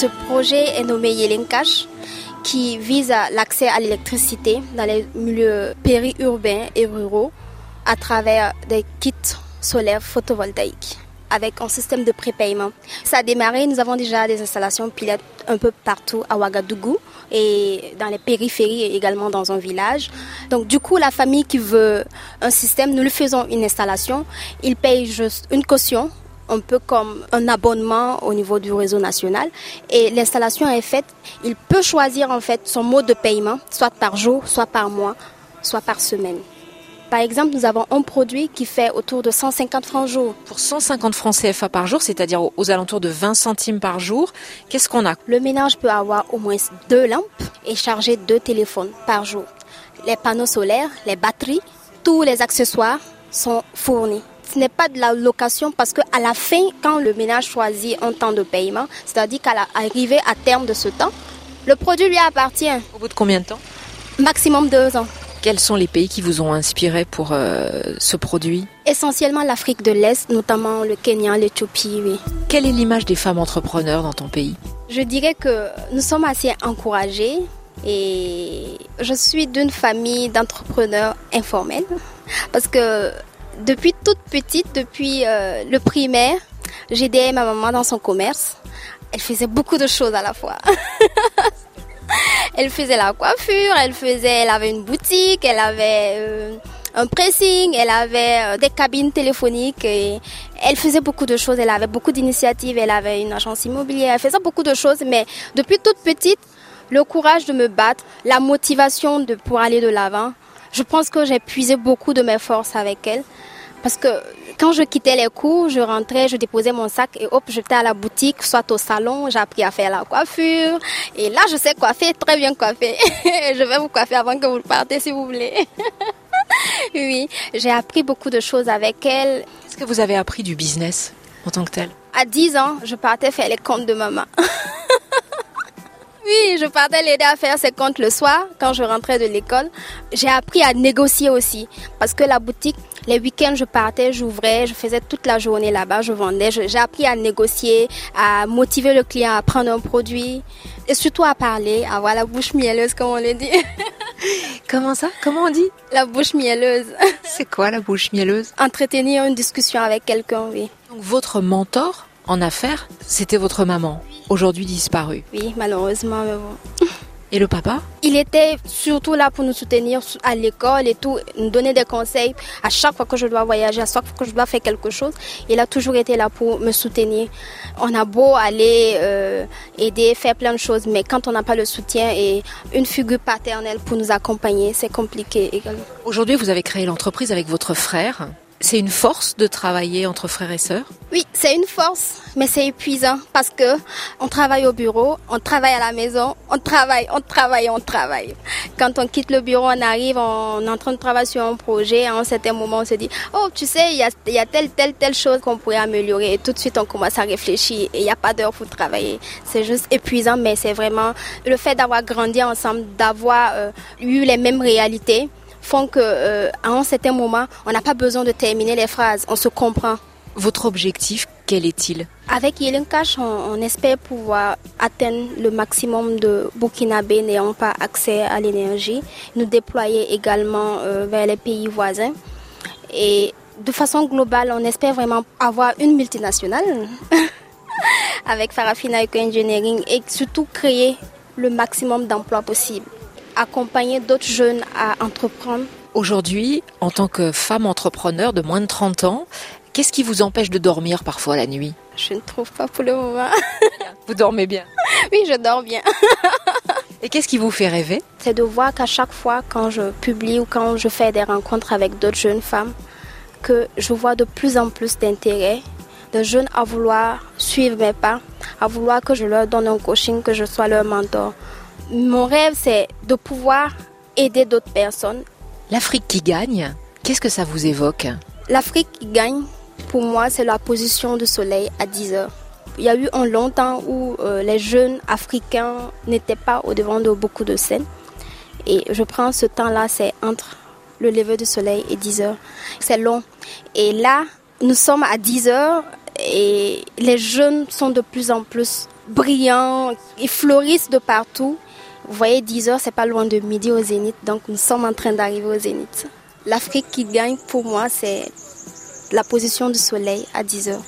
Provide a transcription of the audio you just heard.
Ce projet est nommé Yelenkash qui vise l'accès à l'électricité dans les milieux périurbains et ruraux à travers des kits solaires photovoltaïques avec un système de prépaiement. Ça a démarré, nous avons déjà des installations pilotes un peu partout à Ouagadougou et dans les périphéries et également dans un village. Donc du coup, la famille qui veut un système, nous lui faisons une installation. Il paye juste une caution un peu comme un abonnement au niveau du réseau national et l'installation est faite, il peut choisir en fait son mode de paiement, soit par jour, soit par mois, soit par semaine. Par exemple, nous avons un produit qui fait autour de 150 francs jour. Pour 150 francs CFA par jour, c'est-à-dire aux alentours de 20 centimes par jour, qu'est-ce qu'on a? Le ménage peut avoir au moins deux lampes et charger deux téléphones par jour. Les panneaux solaires, les batteries, tous les accessoires sont fournis. Ce n'est pas de la location parce qu'à la fin, quand le ménage choisit un temps de paiement, c'est-à-dire qu'à l'arrivée à terme de ce temps, le produit lui appartient. Au bout de combien de temps Maximum deux ans. Quels sont les pays qui vous ont inspiré pour euh, ce produit Essentiellement l'Afrique de l'Est, notamment le Kenya, l'Éthiopie, oui. Quelle est l'image des femmes entrepreneurs dans ton pays Je dirais que nous sommes assez encouragés et je suis d'une famille d'entrepreneurs informels parce que depuis toute petite, depuis euh, le primaire, j'aidais ma maman dans son commerce. Elle faisait beaucoup de choses à la fois. elle faisait la coiffure, elle faisait, elle avait une boutique, elle avait euh, un pressing, elle avait euh, des cabines téléphoniques et elle faisait beaucoup de choses. Elle avait beaucoup d'initiatives, elle avait une agence immobilière, elle faisait beaucoup de choses. Mais depuis toute petite, le courage de me battre, la motivation de pour aller de l'avant, je pense que j'ai puisé beaucoup de mes forces avec elle. Parce que quand je quittais les cours, je rentrais, je déposais mon sac et hop, j'étais à la boutique, soit au salon, j'ai appris à faire la coiffure. Et là, je sais coiffer, très bien coiffer. je vais vous coiffer avant que vous partez si vous voulez. oui, j'ai appris beaucoup de choses avec elle. Est-ce que vous avez appris du business en tant que tel? À 10 ans, je partais faire les comptes de maman. Oui, je partais l'aider à faire ses comptes le soir quand je rentrais de l'école. J'ai appris à négocier aussi parce que la boutique, les week-ends, je partais, j'ouvrais, je faisais toute la journée là-bas, je vendais. J'ai appris à négocier, à motiver le client à prendre un produit et surtout à parler, à avoir la bouche mielleuse, comme on le dit. Comment ça? Comment on dit? La bouche mielleuse. C'est quoi la bouche mielleuse? Entretenir une discussion avec quelqu'un, oui. Donc votre mentor en affaires, c'était votre maman, aujourd'hui disparue. Oui, malheureusement. Mais bon. Et le papa? Il était surtout là pour nous soutenir à l'école et tout, nous donner des conseils à chaque fois que je dois voyager, à chaque fois que je dois faire quelque chose. Il a toujours été là pour me soutenir. On a beau aller euh, aider, faire plein de choses, mais quand on n'a pas le soutien et une figure paternelle pour nous accompagner, c'est compliqué également. Aujourd'hui, vous avez créé l'entreprise avec votre frère. C'est une force de travailler entre frères et sœurs? Oui, c'est une force, mais c'est épuisant parce que on travaille au bureau, on travaille à la maison, on travaille, on travaille, on travaille. Quand on quitte le bureau, on arrive, on est en train de travailler sur un projet, à un certain moment, on se dit, oh, tu sais, il y a, telle, telle, telle chose qu'on pourrait améliorer. Et tout de suite, on commence à réfléchir et il n'y a pas d'heure pour travailler. C'est juste épuisant, mais c'est vraiment le fait d'avoir grandi ensemble, d'avoir euh, eu les mêmes réalités font que euh, à un certain moment, on n'a pas besoin de terminer les phrases, on se comprend. Votre objectif, quel est-il? Avec Yellen Cash, on, espère pouvoir atteindre le maximum de Burkinabé n'ayant pas accès à l'énergie, nous déployer également euh, vers les pays voisins. Et de façon globale, on espère vraiment avoir une multinationale avec Farafina Eco Engineering et surtout créer le maximum d'emplois possible accompagner d'autres jeunes à entreprendre. Aujourd'hui, en tant que femme entrepreneur de moins de 30 ans, qu'est-ce qui vous empêche de dormir parfois la nuit? Je ne trouve pas pour le moment. Vous dormez bien? Oui, je dors bien. Et qu'est-ce qui vous fait rêver? C'est de voir qu'à chaque fois quand je publie ou quand je fais des rencontres avec d'autres jeunes femmes, que je vois de plus en plus d'intérêt de jeunes à vouloir suivre mes pas, à vouloir que je leur donne un coaching, que je sois leur mentor. Mon rêve, c'est de pouvoir aider d'autres personnes. L'Afrique qui gagne, qu'est-ce que ça vous évoque? L'Afrique qui gagne, pour moi, c'est la position du soleil à 10 heures. Il y a eu un long temps où euh, les jeunes africains n'étaient pas au devant de beaucoup de scènes. Et je prends ce temps-là, c'est entre le lever du soleil et 10 heures. C'est long. Et là, nous sommes à 10 heures et les jeunes sont de plus en plus brillants, ils fleurissent de partout. Vous voyez, 10 heures, c'est pas loin de midi au zénith, donc nous sommes en train d'arriver au zénith. L'Afrique qui gagne pour moi, c'est la position du soleil à 10 heures.